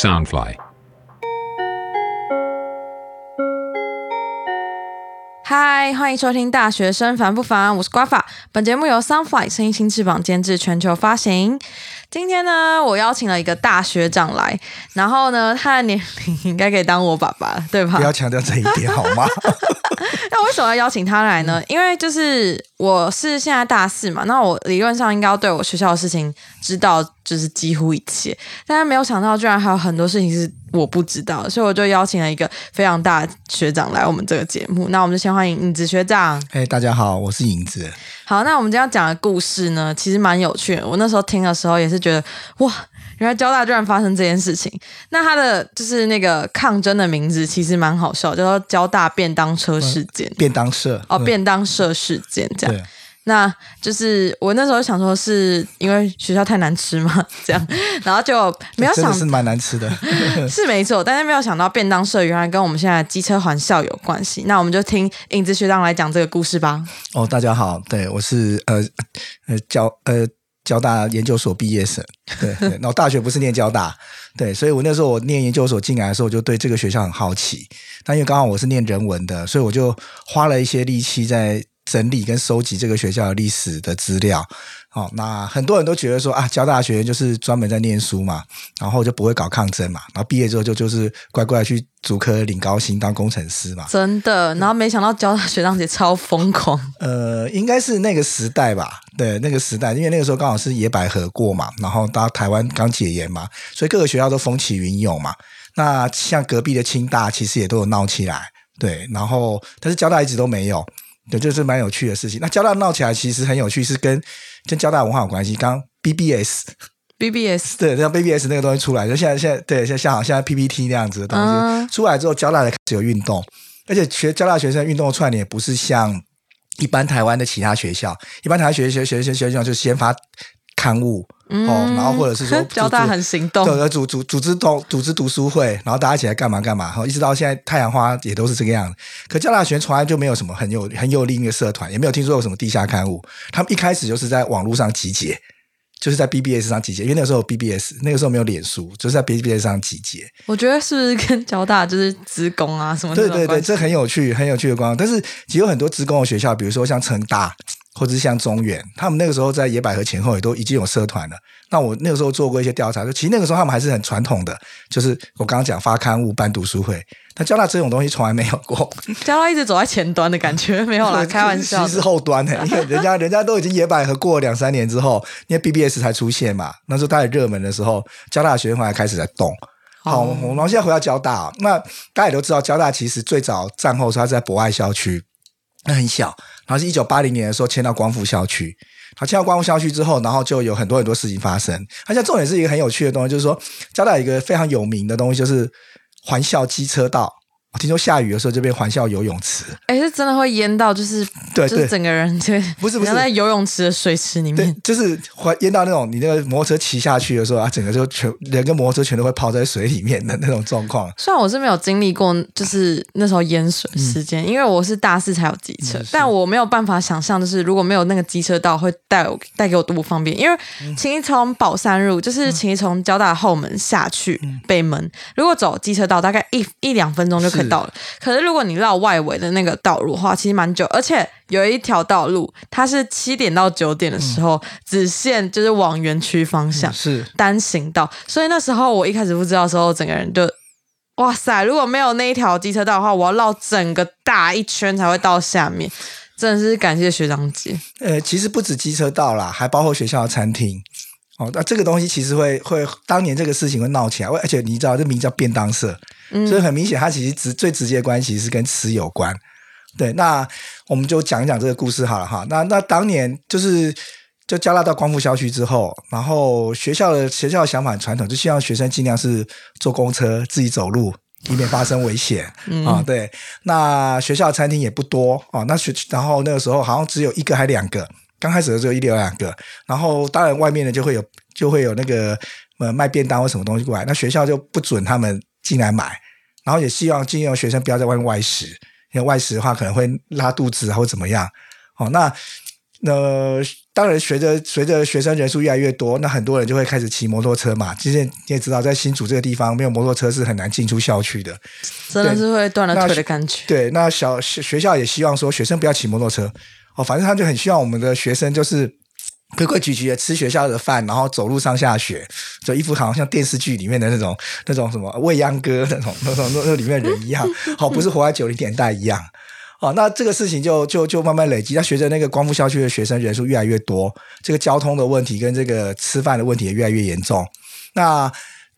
Soundfly。嗨，欢迎收听《大学生烦不烦》，我是瓜法。本节目由 Sunfly 声音新翅膀监制，全球发行。今天呢，我邀请了一个大学长来，然后呢，他的年龄应该可以当我爸爸，对吧？不要强调这一点好吗？那为什么要邀请他来呢？因为就是我是现在大四嘛，那我理论上应该要对我学校的事情知道，就是几乎一切。但是没有想到，居然还有很多事情是我不知道，所以我就邀请了一个非常大的学长来我们这个节目。那我们就先欢迎影子学长。哎，大家好，我是影子。好，那我们今天要讲的故事呢，其实蛮有趣的。我那时候听的时候也是觉得，哇，原来交大居然发生这件事情。那他的就是那个抗争的名字，其实蛮好笑，叫做交大便当车事件。便当社哦，便当社事件这样。对，那就是我那时候想说，是因为学校太难吃嘛，这样，然后就没有想是蛮难吃的。是没错，但是没有想到便当社原来跟我们现在机车环校有关系。那我们就听影子学长来讲这个故事吧。哦，大家好，对我是呃呃交呃交大研究所毕业生，对对，然后大学不是念交大，对，所以我那时候我念研究所进来的时候，我就对这个学校很好奇。但因为刚好我是念人文的，所以我就花了一些力气在整理跟收集这个学校的历史的资料。哦，那很多人都觉得说啊，交大学就是专门在念书嘛，然后就不会搞抗争嘛，然后毕业之后就就是乖乖去主科领高薪当工程师嘛。真的，然后没想到交大学长姐超疯狂，呃，应该是那个时代吧，对，那个时代，因为那个时候刚好是野百合过嘛，然后到台湾刚解严嘛，所以各个学校都风起云涌嘛。那像隔壁的清大，其实也都有闹起来，对，然后但是交大一直都没有，对，就是蛮有趣的事情。那交大闹起来其实很有趣，是跟跟交大文化有关系。刚 BBS。BBS 对，像 BBS 那个东西出来，就现在现在对，像像好像 PPT 那样子的东西、嗯出来之后，交大才开始有运动，而且学交大学生运动的串联不是像一般台湾的其他学校，一般台湾学学学学学校就先发刊物、哦，然后或者是说 嗯交大很行动，对，组组组织读组织读书会，然后大家一起来干嘛干嘛，然后一直到现在太阳花也都是这个样子。可交大学从来就没有什么很有很有力的社团，也没有听说有什么地下刊物，他们一开始就是在网络上集结。就是在 BBS 上集结，因为那个时候有 BBS，那个时候没有脸书，就是在 BBS 上集结。我觉得是不是跟交大就是职工啊什么对对对，这很有趣，很有趣的光。但是其实有很多职工的学校，比如说像成大或者是像中原，他们那个时候在野百合前后也都已经有社团了。那我那个时候做过一些调查，就其实那个时候他们还是很传统的，就是我刚刚讲发刊物、办读书会。但交大这种东西从来没有过，交大一直走在前端的感觉，没有啦，开玩笑其实是。后端的，因为人家 人家都已经野百合过了两三年之后，因为 BBS 才出现嘛，那时候它很热门的时候，交大的学生还开始在动。好，哦我们现在回到交大哦，那大家也都知道，交大其实最早战后是它是在博爱校区，那很小，然后是一九八零年的时候迁到光复校区。好，迁到光复校区之后，然后就有很多很多事情发生。而且重点是一个很有趣的东西，就是说交大一个非常有名的东西，就是环校机车道。我听说下雨的时候这边环校游泳池，哎，是真的会淹到，就是对对就是整个人就不是不是。在游泳池的水池里对面，，就是会淹到那种你那个摩托车骑下去的时候啊，整个就全人跟摩托车全都会泡在水里面的那种状况。虽然我是没有经历过，就是那时候淹水事件，因为我是大四才有机车，嗯但我没有办法想象，就是如果没有那个机车道，会带我带给我多不方便。因为嗯。其实从宝山路，就是请你从交大后门下去嗯。北门，如果走机车道，大概一一两分钟就可以到了。可是如果你绕外围的那个道路的话，其实蛮久，而且有一条道路，它是七点到九点的时候，只限就是往园区方向。是单行道，所以那时候我一开始不知道的时候，整个人就哇塞！如果没有那一条机车道的话，我要绕整个大一圈才会到下面。真的是感谢学长姐，呃，其实不止机车道啦，还包括学校的餐厅。哦，那这个东西其实会会当年这个事情会闹起来，而且你知道这名叫便当社，所以很明显它其实直最直接的关系是跟吃有关。对，那我们就讲一讲这个故事好了哈。那那当年就是就加大到光复校区之后，然后学校的学校的想法很传统，就希望学生尽量是坐公车自己走路，以免发生危险啊、对，那学校餐厅也不多啊、那学然后那个时候好像只有一个还两个，刚开始的时候一两两个，然后当然外面的就会有就会有那个呃卖便当或什么东西过来，那学校就不准他们进来买，然后也希望尽量学生不要在外面外食，因为外食的话可能会拉肚子啊或怎么样。哦，那呃当然，随着随着学生人数越来越多，那很多人就会开始骑摩托车嘛。其实你也知道，在新竹这个地方，没有摩托车是很难进出校区的。真的是会断了腿的感觉。对，那小学校也希望说，学生不要骑摩托车哦。反正他就很希望我们的学生就是规规矩矩的吃学校的饭，然后走路上下学，就一副好像像电视剧里面的那种那种什么未央歌那种那种那那里面人一样，好，不是活在九零年代一样。哦，那这个事情就就就慢慢累积。那随着那个光复校区的学生人数越来越多，这个交通的问题跟这个吃饭的问题也越来越严重。那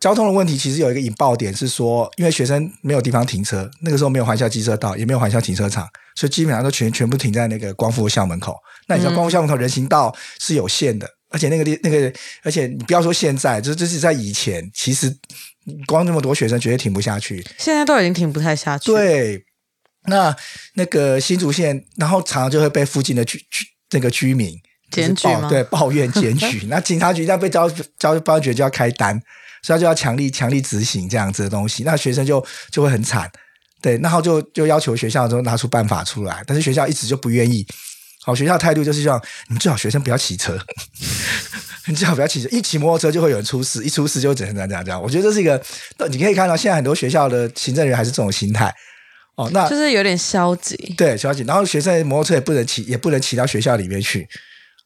交通的问题其实有一个引爆点是说，因为学生没有地方停车，那个时候没有环校机车道，也没有环校停车场，所以基本上都全全部停在那个光复校门口。那你知道光复校门口人行道是有限的，而且那个地那个，而且你不要说现在，就这是在以前，其实光那么多学生绝对停不下去。现在都已经停不太下去。对。那那个新竹县，然后常常就会被附近的居居那个居民检举对，抱怨检举。那警察局要被交交保安局就要开单，所以就要强力强力执行这样子的东西。那学生就就会很惨，对，然后就就要求学校就拿出办法出来，但是学校一直就不愿意。好，学校态度就是希望你们最好学生不要骑车，你最好不要骑车，一骑摩托车就会有人出事，一出事就怎样怎样怎样这样。我觉得这是一个，你可以看到现在很多学校的行政人员还是这种心态。哦，那就是有点消极，对，消极。然后学生摩托车也不能骑，也不能骑到学校里面去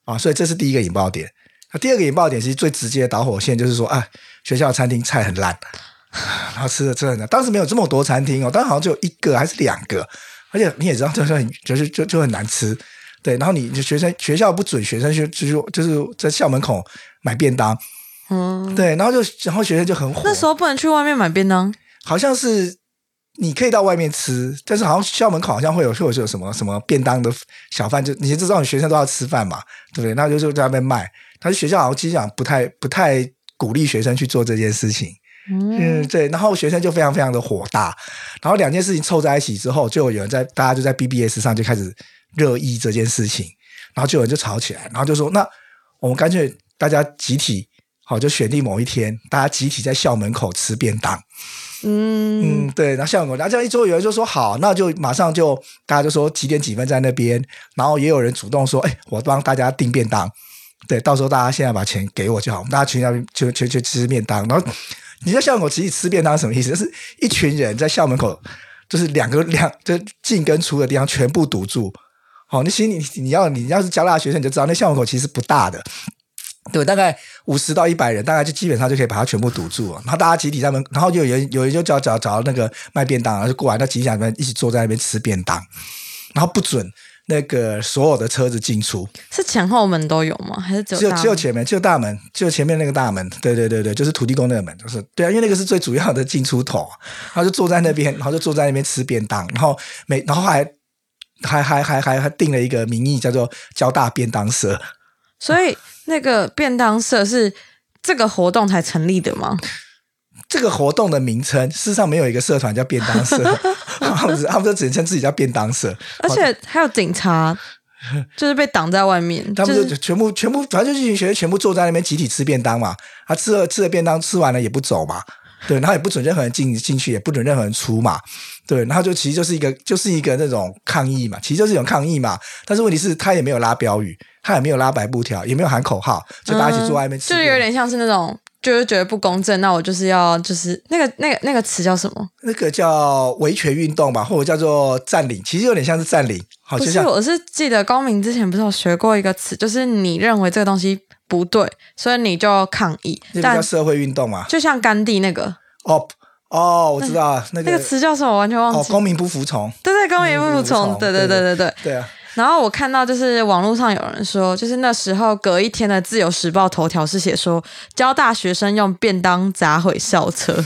啊，所以这是第一个引爆点。那第二个引爆点其实最直接的导火线就是说，啊，学校餐厅菜很烂，然后吃的真的很，当时没有这么多餐厅哦，当时好像只有一个还是两个，而且你也知道，就是很就是就就很难吃，对。然后你学生学校不准学生去，就是就是在校门口买便当，嗯，对。然后就然后学生就很火，那时候不能去外面买便当，好像是。你可以到外面吃，但是好像校门口好像会有，或者是有什么什么便当的小贩，就你知道，你学生都要吃饭嘛，对不对？那就就在那边卖。但是学校好像其实讲不太不太鼓励学生去做这件事情，嗯，对。然后学生就非常非常的火大，然后两件事情凑在一起之后，就有人在大家就在 BBS 上就开始热议这件事情，然后就有人就吵起来，然后就说：那我们干脆大家集体好，就选定某一天，大家集体在校门口吃便当。嗯嗯，对，然后校门口，然后这样一桌有人就说好，那就马上就大家就说几点几分在那边，然后也有人主动说，哎，我帮大家订便当，对，到时候大家现在把钱给我就好，我们大家去那边就就就吃便当。然后你在校门口集体吃便当什么意思？就是一群人在校门口，就是两个两就进跟出的地方全部堵住。好，你其实你你要你要是交大学生，你就知道那校门口其实不大的。对，大概五十到一百人，大概就基本上就可以把它全部堵住了。然后大家集体在门，然后就有人有人就找找找那个卖便当，然后就过来，那集体们一起坐在那边吃便当，然后不准那个所有的车子进出。是前后门都有吗？还是只有只有前面？只有大门？只有前面那个大门？对对对对，就是土地公那个门，就是对啊，因为那个是最主要的进出口。然后就坐在那边，然后就坐在那边吃便当，然后每然后还还还还还还定了一个名义叫做交大便当社，所以。那个便当社是这个活动才成立的吗？这个活动的名称事实上没有一个社团叫便当社，他们他们就只称自己叫便当社，而且还有警察，就是被挡在外面。他们就全部全部，反正就一群学生全部坐在那边集体吃便当嘛。他吃了吃了便当，吃完了也不走嘛。对，然后也不准任何人进进去，也不准任何人出嘛。对，然后就其实就是一个就是一个那种抗议嘛，其实就是一种抗议嘛。但是问题是，他也没有拉标语。他也没有拉白布条，也没有喊口号，就大家一起坐外面吃。就是有点像是那种，就是觉得不公正，那我就是要，就是那个那个那个词叫什么？那个叫维权运动吧，或者叫做占领，其实有点像是占领。好，不是，我是记得高明之前不是有学过一个词，就是你认为这个东西不对，所以你就抗议。那叫社会运动嘛？就像甘地那个。哦哦，我知道那个那个词叫什么？完全忘记。公民不服从。对对，公民不服从。对对对对对。对啊。然后我看到就是网络上有人说，就是那时候隔一天的《自由时报》头条是写说，交大学生用便当砸毁校车。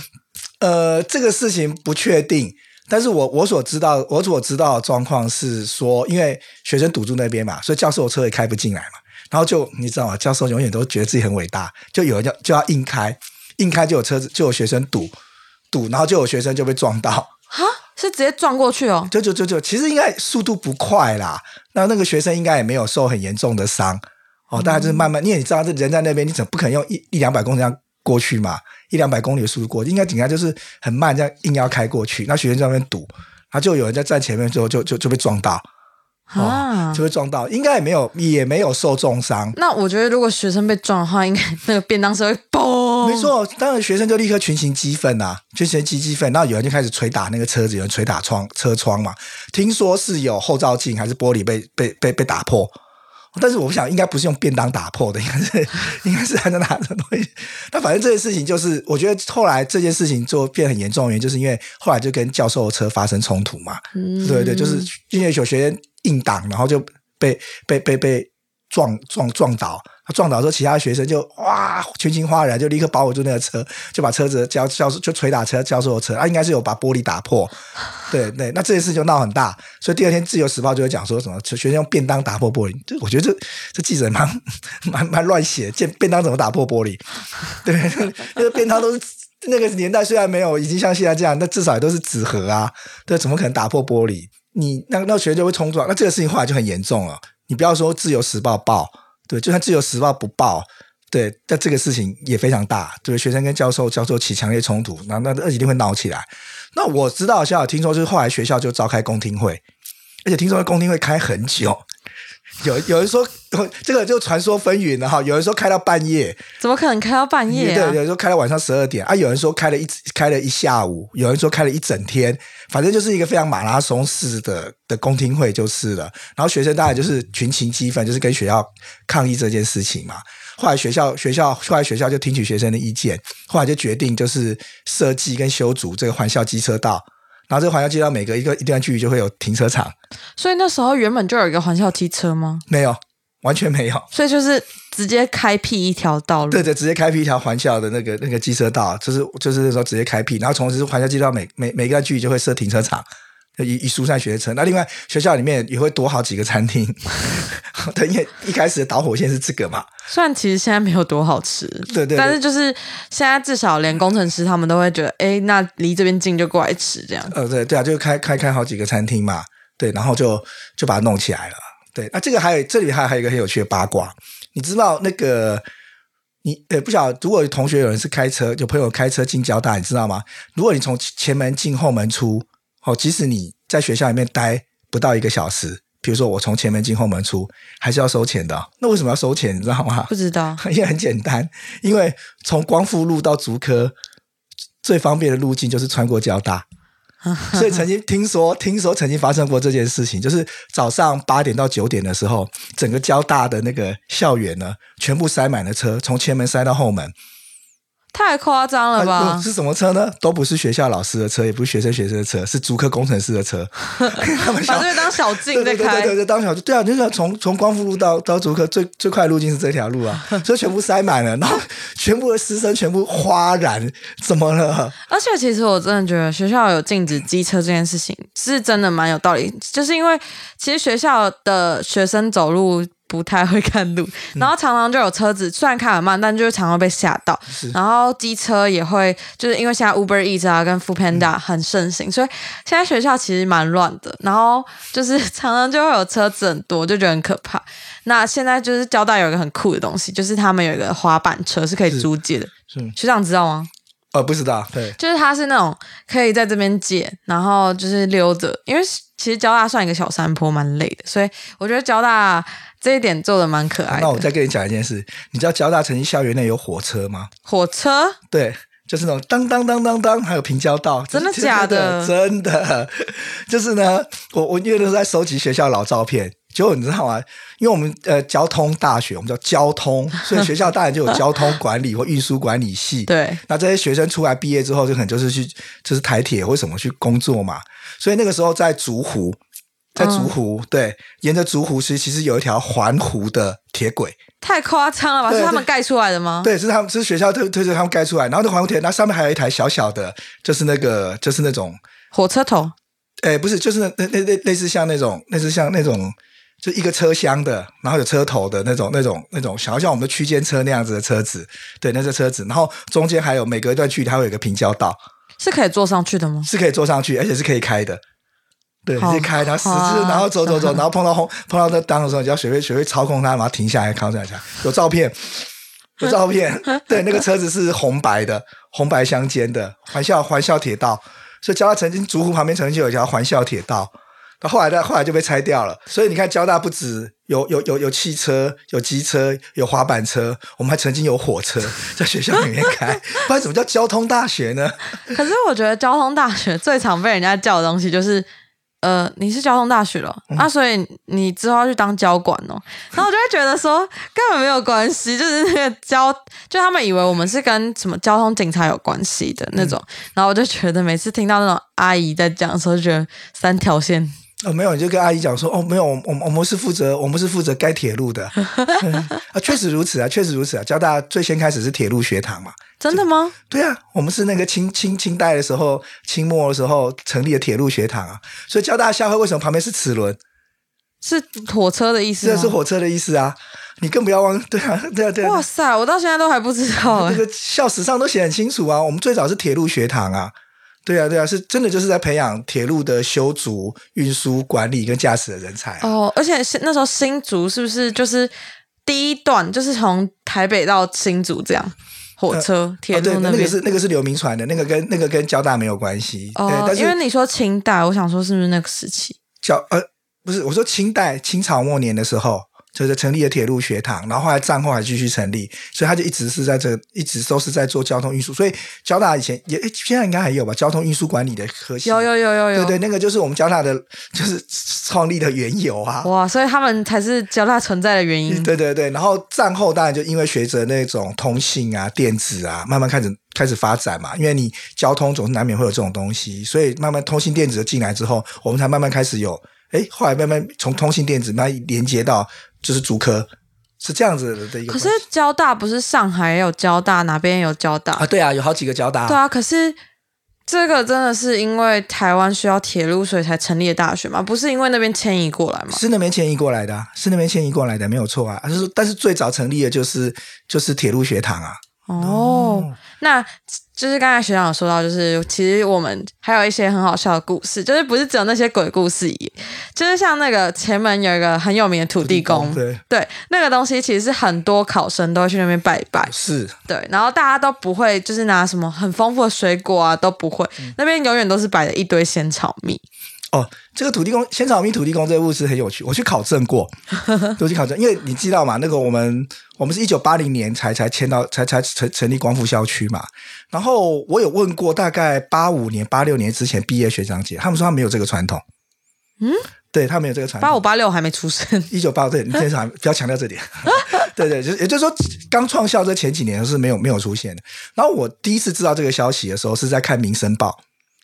呃，这个事情不确定，但是我我所知道我所知道的状况是说，因为学生堵住那边嘛，所以教授的车也开不进来嘛。然后就你知道吗？教授永远都觉得自己很伟大，就有人要就要硬开，硬开就有车子就有学生堵堵，然后就有学生就被撞到。哈，是直接撞过去哦？就就就就，其实应该速度不快啦。那那个学生应该也没有受很严重的伤哦，大概就是慢慢，因为你知道这人在那边，你怎么不可能用一一两百公里这样过去嘛？一两百公里的速度过，应该顶下就是很慢，这样硬要开过去。那学生在那边堵，然后就有人在站前面，之后就就就被撞到。啊哦，就会撞到，应该也没有也没有受重伤。那我觉得，如果学生被撞的话，应该那个便当车会嘣。没，错，当然学生就立刻群情激愤呐、群情激激愤，然后有人就开始捶打那个车子，有人捶打窗车窗嘛。听说是有后照镜还是玻璃被被被被打破，但是我想应该不是用便当打破的，应该是应该是还能拿着东西。那反正这件事情就是，我觉得后来这件事情就变很严重的原因，就是因为后来就跟教授的车发生冲突嘛。嗯对对，就是因为有学生硬挡，然后就被被被被撞撞撞倒。撞倒之后，其他学生就哇群情哗然，就立刻保护住那个车，就把车子教教就捶打车教授的车，啊，应该是有把玻璃打破。对对，那这件事就闹很大，所以第二天《自由时报》就会讲说什么学生用便当打破玻璃。这我觉得这这记者蛮 蛮蛮乱写，便便当怎么打破玻璃？对，那个便当都是那个年代虽然没有已经像现在这样，那至少也都是纸盒啊，对，怎么可能打破玻璃？你那那学生就会冲撞，那这个事情后来就很严重了。你不要说《自由时报》报，对，就算《自由时报》不报。对，但这个事情也非常大，对学生跟教授教授起强烈冲突，那那那一定会闹起来。那我知道，小小听说，就是后来学校就召开公听会，而且听说公听会开很久，有有人说 这个就传说纷纭了哈，有人说开到半夜，怎么可能开到半夜对，啊有？人说开到晚上十二点啊，有人说开了一开了一下午，有人说开了一整天，反正就是一个非常马拉松式的的公听会就是了。然后学生当然就是群情激愤，就是跟学校抗议这件事情嘛。后来学校学校后来学校就听取学生的意见，后来就决定就是设计跟修筑这个环校机车道。然后这个环校机车道每隔一个一段距离就会有停车场，所以那时候原本就有一个环校机车吗？没有，完全没有。所以就是直接开辟一条道路。对对，直接开辟一条环校的那个那个机车道，就是就是那时候直接开辟，然后同时环校机车道每每每个段距离就会设停车场，就以以疏散学生。那另外学校里面也会多好几个餐厅，对，因为一开始的导火线是这个嘛，虽然其实现在没有多好吃，对对对但是就是现在至少连工程师他们都会觉得，哎，那离这边近就过来吃这样。呃，对对啊，就开开开好几个餐厅嘛，对，然后就就把它弄起来了。对，那这个还有这里还还有一个很有趣的八卦，你知道那个你呃不晓得，如果有同学有人是开车，有朋友开车进交大，你知道吗？如果你从前门进后门出，哦，即使你在学校里面待不到一个小时，比如说我从前门进后门出，还是要收钱的。那为什么要收钱？你知道吗？不知道，因为很简单，因为从光复路到竹科最方便的路径就是穿过交大，所以曾经听说，听说曾经发生过这件事情，就是早上八点到九点的时候，整个交大的那个校园呢，全部塞满了车，从前门塞到后门。太夸张了吧啊？是什么车呢？都不是学校老师的车，也不是学生学生的车，是竹科工程师的车。他们把这个当小径在开对对对对，对对，当小对啊，就是从从光复路到到竹科最最快的路径是这条路啊，所以全部塞满了，然后全部的师生全部哗然，怎么了？而且其实我真的觉得学校有禁止机车这件事情是真的蛮有道理，就是因为其实学校的学生走路。不太会看路，然后常常就有车子，虽然开很慢，但就是常常被吓到。然后机车也会，就是因为现在 Uber Eats 啊跟 Food Panda 很盛行，所以现在学校其实蛮乱的。然后就是常常就会有车子很多，就觉得很可怕。那现在就是交大有一个很酷的东西，就是他们有一个滑板车是可以租借的。是学长知道吗？呃，不知道，对，就是它是那种可以在这边借，然后就是溜着，因为其实交大算一个小山坡，蛮累的，所以我觉得交大这一点做的蛮可爱的。那我再跟你讲一件事，你知道交大曾经校园内有火车吗？火车对，就是那种当当当当当，还有平交道，真的假的真的，就是呢，我我因为都是在收集学校老照片。结果你知道吗？因为我们呃交通大学，我们叫交通，所以学校当然就有交通管理 或运输管理系。对，那这些学生出来毕业之后，就可能就是去就是台铁或什么去工作嘛。所以那个时候在竹湖，在竹湖，对，沿着竹湖其实其实有一条环湖的铁轨，太夸张了吧？是他们盖出来的吗？对，是他们是学校推推着他们盖出来，然后那环湖铁，那上面还有一台小小的，就是那个就是那种，火车头哎，不是，就是那那那类类似像那种，类似像那种。就一个车厢的，然后有车头的那种、那种、那种，想要像我们的区间车那样子的车子，对，那是车子。然后中间还有每隔一段距离，它会有一个平交道，是可以坐上去的吗？是可以坐上去，而且是可以开的。对，好是开，然后十夸字，然后走走走，然后碰到红碰到那档的时候，你就要学会学会操控它，然后停下来，靠下来。有照片，有照片。对，那个车子是红白的，红白相间的环校环校铁道。所以交大曾经竹湖旁边曾经就有一条环校铁道。到后来的？后来就被拆掉了。所以你看，交大不止有有有有汽车、有机车、有滑板车，我们还曾经有火车 在学校里面开。不然怎么叫交通大学呢？可是我觉得交通大学最常被人家叫的东西就是。呃，你是交通大学了，啊，所以你之后要去当交管哦。然后我就会觉得说根本没有关系，就是那个交，就他们以为我们是跟什么交通警察有关系的那种。然后我就觉得每次听到那种阿姨在讲的时候，就觉得三条线。哦，没有，你就跟阿姨讲说，哦，没有，我我们是负责，我们是负责该铁路的。啊，确实如此啊，确实如此啊。交大最先开始是铁路学堂嘛？真的吗？对啊，我们是那个清清清代的时候，清末的时候成立的铁路学堂啊。所以交大校徽为什么旁边是齿轮？是火车的意思？这是火车的意思啊！你更不要忘，对啊，对啊，对啊。哇塞，我到现在都还不知道，那个校史上都写很清楚啊。我们最早是铁路学堂啊。对啊，对啊，是真的就是在培养铁路的修筑、运输、管理跟驾驶的人才哦。而且是那时候新竹是不是就是第一段，就是从台北到新竹这样火车铁路那个是那个是刘铭传的，那个跟那个跟交大没有关系哦。因为你说清代，我想说是不是那个时期？交呃不是，我说清代清朝末年的时候。就是成立了铁路学堂，然后后来战后还继续成立，所以他就一直是在这，一直都是在做交通运输。所以交大以前也现在应该还有吧，交通运输管理的科系。有有有有有，对对，那个就是我们交大的，就是创立的缘由啊。哇，所以他们才是交大存在的原因。对对对，然后战后当然就因为学着那种通信啊、电子啊，慢慢开始开始发展嘛，因为你交通总是难免会有这种东西，所以慢慢通信电子进来之后，我们才慢慢开始有。哎，后来慢慢从通信电子慢慢连接到。就是主科是这样子的一个。可是交大不是上海也有交大，哪边有交大啊？对啊，有好几个交大。对啊，可是这个真的是因为台湾需要铁路，所以才成立的大学吗？不是因为那边迁移过来吗？是那边迁移过来的，是那边迁移过来的，没有错啊。是，但是最早成立的就是就是铁路学堂啊。哦，那就是刚才学长有说到，就是其实我们还有一些很好笑的故事，就是不是只有那些鬼故事，就是像那个前门有一个很有名的土地公，对对，那个东西其实是很多考生都会去那边拜拜，是对，然后大家都不会就是拿什么很丰富的水果啊，都不会，那边永远都是摆了一堆仙草蜜。哦，这个土地公仙草蜜土地公这个故事很有趣，我去考证过，都去考证，因为你知道嘛，那个我们我们是一九八零年才才迁到才才成成立光复校区嘛，然后我有问过大概八五年八六年之前毕业学长姐，他们说他没有这个传统，嗯，对他没有这个传统，八五八六还没出生，一九八对，你先生不要强调这点，对对，就也就是说刚创校这前几年是没有没有出现的，然后我第一次知道这个消息的时候是在看《民生报》。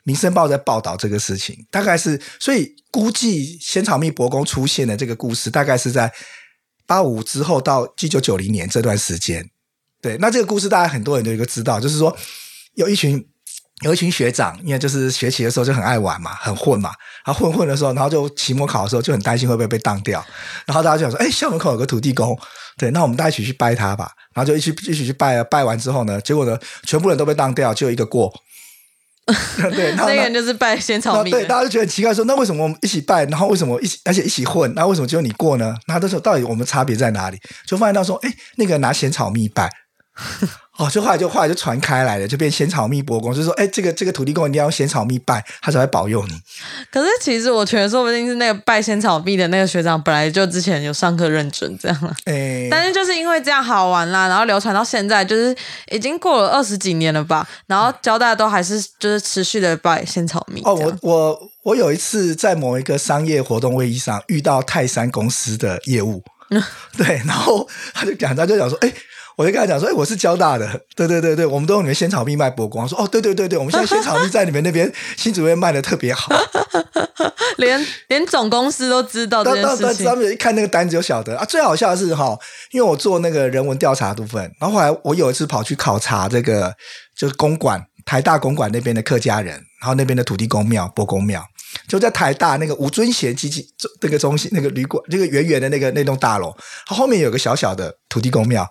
民生报在报道这个事情，大概是所以估计仙草蜜伯公出现的这个故事，大概是在八五之后到一九九零年这段时间。对，那这个故事大家很多人都有一个知道，就是说有一群有一群学长，因为就是学习的时候就很爱玩嘛，很混嘛，然后混混的时候，然后就期末考的时候就很担心会不会被当掉，然后大家就想说，哎，校门口有个土地公，对，那我们大家一起去拜他吧，然后就一起一起去拜，拜完之后呢，结果呢，全部人都被当掉，就一个过。对，那 个人就是拜仙草蜜。对，大家就觉得很奇怪，说那为什么我们一起拜，然后为什么一起，而且一起混，那为什么只有你过呢？那这时候到底我们差别在哪里？就发现到说，哎，那个拿仙草蜜拜。哦，就后来就后来就传开来了，就变仙草蜜伯公，就说，哎，这个这个土地公一定要用仙草蜜拜，他才会保佑你。可是其实我觉得，说不定是那个拜仙草蜜的那个学长，本来就之前有上课认真这样了。哎，但是就是因为这样好玩啦，然后流传到现在，就是已经过了二十几年了吧，然后交大都还是就是持续的拜仙草蜜。哦，我我我有一次在某一个商业活动会议上遇到泰山公司的业务，对，然后他就讲，他就讲说，哎。我就跟他讲说：“哎，我是交大的，对对对对，我们都用你们仙草蜜卖博光。”说：“哦，对对对对，我们现在仙草蜜在你们那边新主任卖的特别好，连连总公司都知道这件事情。他们一看那个单子就晓得啊。最好笑的是哈，因为我做那个人文调查部分，然后后来我有一次跑去考察这个，就是公馆台大公馆那边的客家人，然后那边的土地公庙、波公庙，就在台大那个吴尊贤基金那个中心那个旅馆，那个圆圆的那个那栋大楼，它后面有个小小的土地公庙。”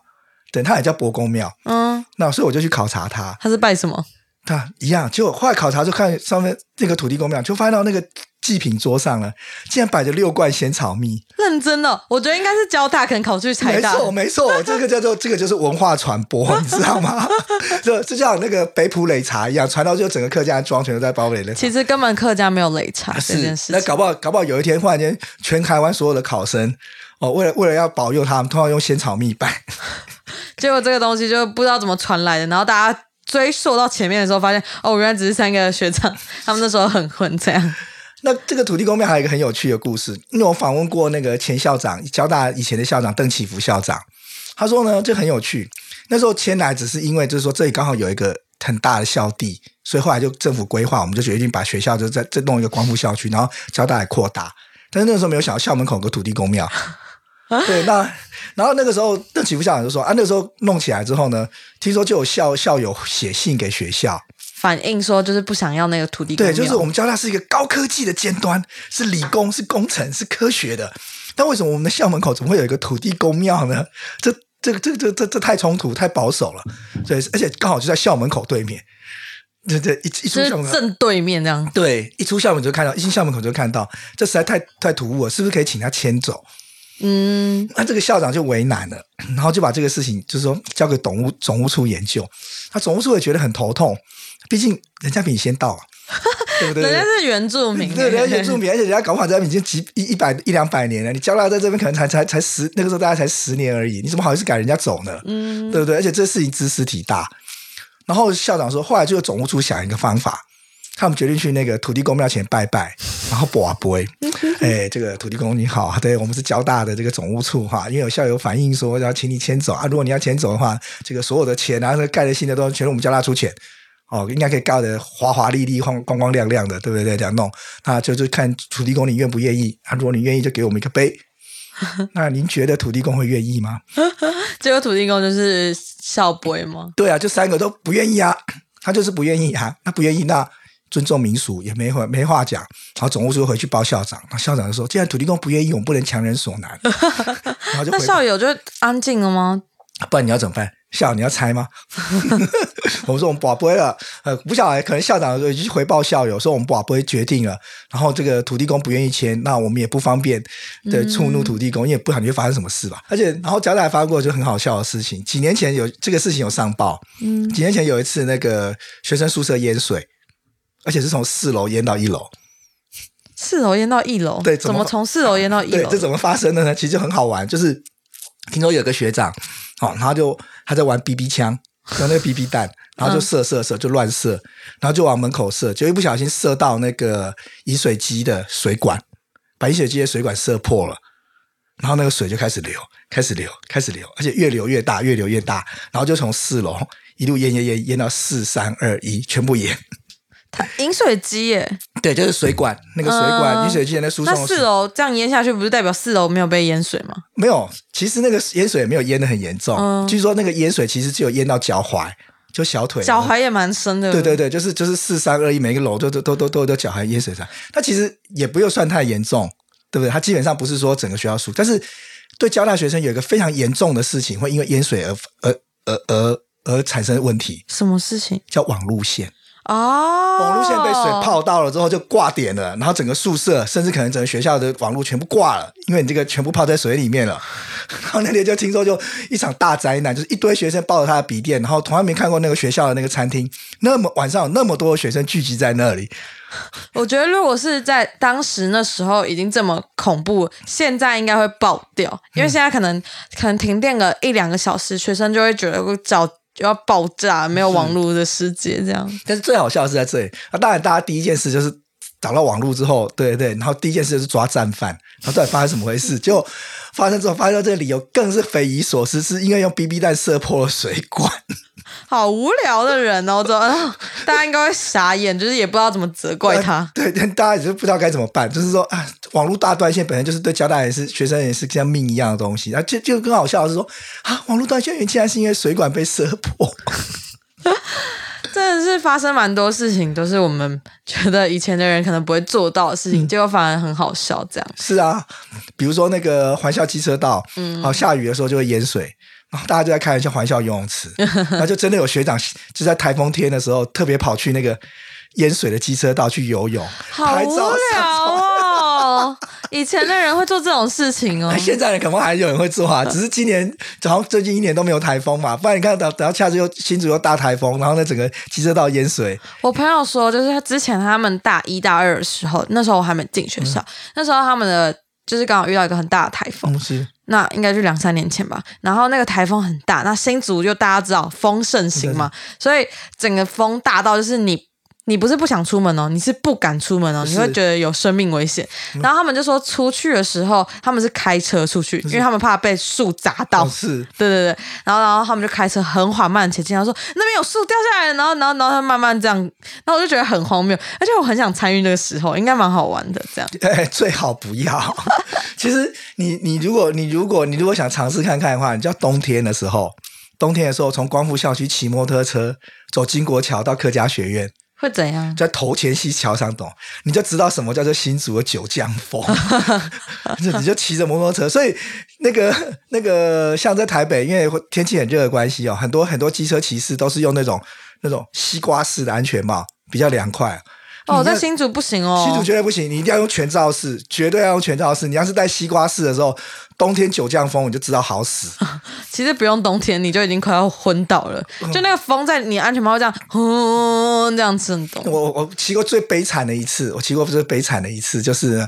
对，他也叫伯公庙，嗯，那所以我就去考察他，他是拜什么？他一样，就后来考察就看上面那个土地公庙，就发现到那个祭品桌上了，竟然摆着六罐仙草蜜。认真的，我觉得应该是交大，可能考去财大。没错，没错，这个叫做这个就是文化传播，你知道吗？就就像那个北浦擂茶一样，传到就整个客家庄全都在包垒的。其实根本客家没有擂茶这件事情。那搞不好搞不好有一天忽然间，全台湾所有的考生哦，为了为了要保佑他们，通常用仙草蜜拜。结果这个东西就不知道怎么传来的，然后大家追溯到前面的时候，发现哦，原来只是三个学长，他们那时候很混这样。那这个土地公庙还有一个很有趣的故事，因为我访问过那个前校长，交大以前的校长邓启福校长，他说呢，这很有趣。那时候迁来只是因为就是说这里刚好有一个很大的校地，所以后来就政府规划，我们就决定把学校就在再弄一个光复校区，然后交大来扩大。但是那个时候没有想到校门口有个土地公庙。对，那然后那个时候邓启福校长就说啊，那个时候弄起来之后呢，听说就有校校友写信给学校。反映说就是不想要那个土地公对，就是我们交大是一个高科技的尖端，是理工，是工程，是科学的。但为什么我们的校门口怎么会有一个土地公庙呢？这、这、这、这、这、这太冲突，太保守了。对，而且刚好就在校门口对面。对对，一一出校门正对面这样。对，一出校门就看到，一进校门口就看到，这实在太太突兀了。是不是可以请他迁走？嗯，那这个校长就为难了，然后就把这个事情就是说交给总务总务处研究。他总务处也觉得很头痛。毕竟人家比你先到啊，对不对？人家是原住民，对，人家原住民，而且人家搞不好在已经几一一百一两百年了。你交大在这边可能才才才十，那个时候大家才十年而已，你怎么好意思赶人家走呢？嗯，对不对？而且这事情知识体大。然后校长说，后来就总务处想一个方法，他们决定去那个土地公庙前拜拜，然后卜卜。哎，这个土地公你好，对我们是交大的这个总务处哈，因为有校友反映说要请你迁走啊，如果你要迁走的话，这个所有的钱啊，盖的新的都全是我们交大出钱。哦，应该可以盖得华华丽丽、光光光亮亮的，对不对？这样弄，那就是看土地公你愿不愿意。啊，如果你愿意，就给我们一个碑。那您觉得土地公会愿意吗？结果土地公就是笑杯吗？对啊，就三个都不愿意啊，他就是不愿意啊。他不愿意，那尊重民俗也没话没话讲。然后总务处回去报校长，那校长就说：“既然土地公不愿意，我们不能强人所难。”然后就那校友就安静了吗？不然你要怎么办？校你要猜吗？我们说我们不会了，呃，不晓得，可能校长已经回报校友说我们不会决定了，然后这个土地公不愿意签，那我们也不方便的触怒土地公，因为不晓得会发生什么事吧。而且，然后交代还发过就很好笑的事情，几年前有这个事情有上报，嗯，几年前有一次那个学生宿舍淹水，而且是从四楼淹到一楼，四楼淹到一楼，对，怎么从四楼淹到一楼？这怎么发生的呢？其实就很好玩，就是听说有个学长。好，然后就他在玩 BB 枪，用那个 BB 弹，然后就射射射，就乱射，然后就往门口射，就一不小心射到那个饮水机的水管，把饮水机的水管射破了，然后那个水就开始流，开始流，开始流，而且越流越大，越流越大，然后就从四楼一路淹淹淹淹到四三二一，全部淹。饮水机耶，对，就是水管那个水管饮水机在输送。那四楼这样淹下去，不是代表四楼没有被淹水吗？没有，其实那个淹水也没有淹的很严重。据说那个淹水其实只有淹到脚踝，就小腿。脚踝也蛮深的。对对对，就是就是四三二一，每个楼都都都都都都脚踝淹水上。它其实也不用算太严重，对不对？它基本上不是说整个学校输，但是对交大学生有一个非常严重的事情，会因为淹水而而而而而产生问题。什么事情？叫网路线。哦，网络线被水泡到了之后就挂点了，然后整个宿舍甚至可能整个学校的网络全部挂了，因为你这个全部泡在水里面了。然后那天就听说就一场大灾难，就是一堆学生抱着他的笔电，然后从来没看过那个学校的那个餐厅，那么晚上有那么多学生聚集在那里。我觉得如果是在当时那时候已经这么恐怖，现在应该会爆掉，因为现在可能可能停电个一两个小时，学生就会觉得找。就要爆炸，没有网络的世界这样。但是最好笑的是在这里，那当然大家第一件事就是找到网络之后，对对，然后第一件事就是抓战犯，然后到底发生什么回事？就发生之后，发现这个理由更是匪夷所思，是因为用 BB 弹射破了水管。好无聊的人哦，这 大家应该会傻眼，就是也不知道怎么责怪他。对，大家也是不知道该怎么办，就是说啊，网络大断线本身就是对交大也是学生也是像命一样的东西。然后就就更好笑的是说啊，网络断线原竟然是因为水管被射破。真的是发生蛮多事情，都是我们觉得以前的人可能不会做到的事情，结果反而很好笑。这样是啊，比如说那个环校机车道，嗯，好下雨的时候就会淹水。然后大家就在开玩笑，环校游泳池，然后就真的有学长就在台风天的时候特别跑去那个淹水的机车道去游泳，好无聊以前的人会做这种事情哦。现在人可能还有人会做啊，只是今年好像最近一年都没有台风嘛，不然你看等等到下次又新竹又大台风，然后呢整个机车道淹水。我朋友说，就是他之前他们大一大二的时候，那时候我还没进学校，那时候他们的就是刚好遇到一个很大的台风，嗯，是那应该就两三年前吧。然后那个台风很大，那新竹就大家知道风盛行嘛，所以整个风大到就是你。你不是不想出门哦，你是不敢出门哦，你会觉得有生命危险。然后他们就说出去的时候，他们是开车出去，因为他们怕被树砸到。是，对对对。然后然后他们就开车很缓慢前进，他说那边有树掉下来，然后然后然后他慢慢这样，然后我就觉得很荒谬，而且我很想参与那个时候，应该蛮好玩的。这样，哎，最好不要。其实你你如果你如果你如果想尝试看看的话，你叫冬天的时候，冬天的时候从光复校区骑摩托车走金国桥到客家学院。会怎样？在头前溪桥上懂，你就知道什么叫做新竹的九江风。你就骑着摩托车，所以那个那个像在台北，因为天气很热的关系哦，很多很多机车骑士都是用那种那种西瓜式的安全帽，比较凉快。哦，在新竹不行哦，新竹绝对不行，你一定要用全罩式，绝对要用全罩式。你要是戴西瓜式的时候，冬天九降风，你就知道好死。其实不用冬天，你就已经快要昏倒了。就那个风在你安全帽这样，轰这样震动。我我骑过最悲惨的一次，我骑过最悲惨的一次，就是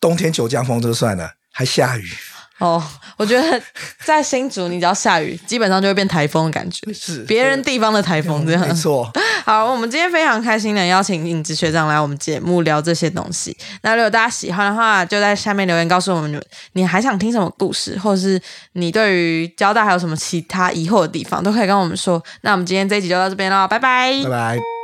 冬天九降风就算了，还下雨。哦，我觉得在新竹，你只要下雨，基本上就会变台风的感觉，是别人地方的台风这样。没错。好，我们今天非常开心的邀请影子学长来我们节目聊这些东西。那如果大家喜欢的话，就在下面留言告诉我们，你还想听什么故事，或者是你对于交大还有什么其他疑惑的地方，都可以跟我们说。那我们今天这一集就到这边了，拜拜，拜拜。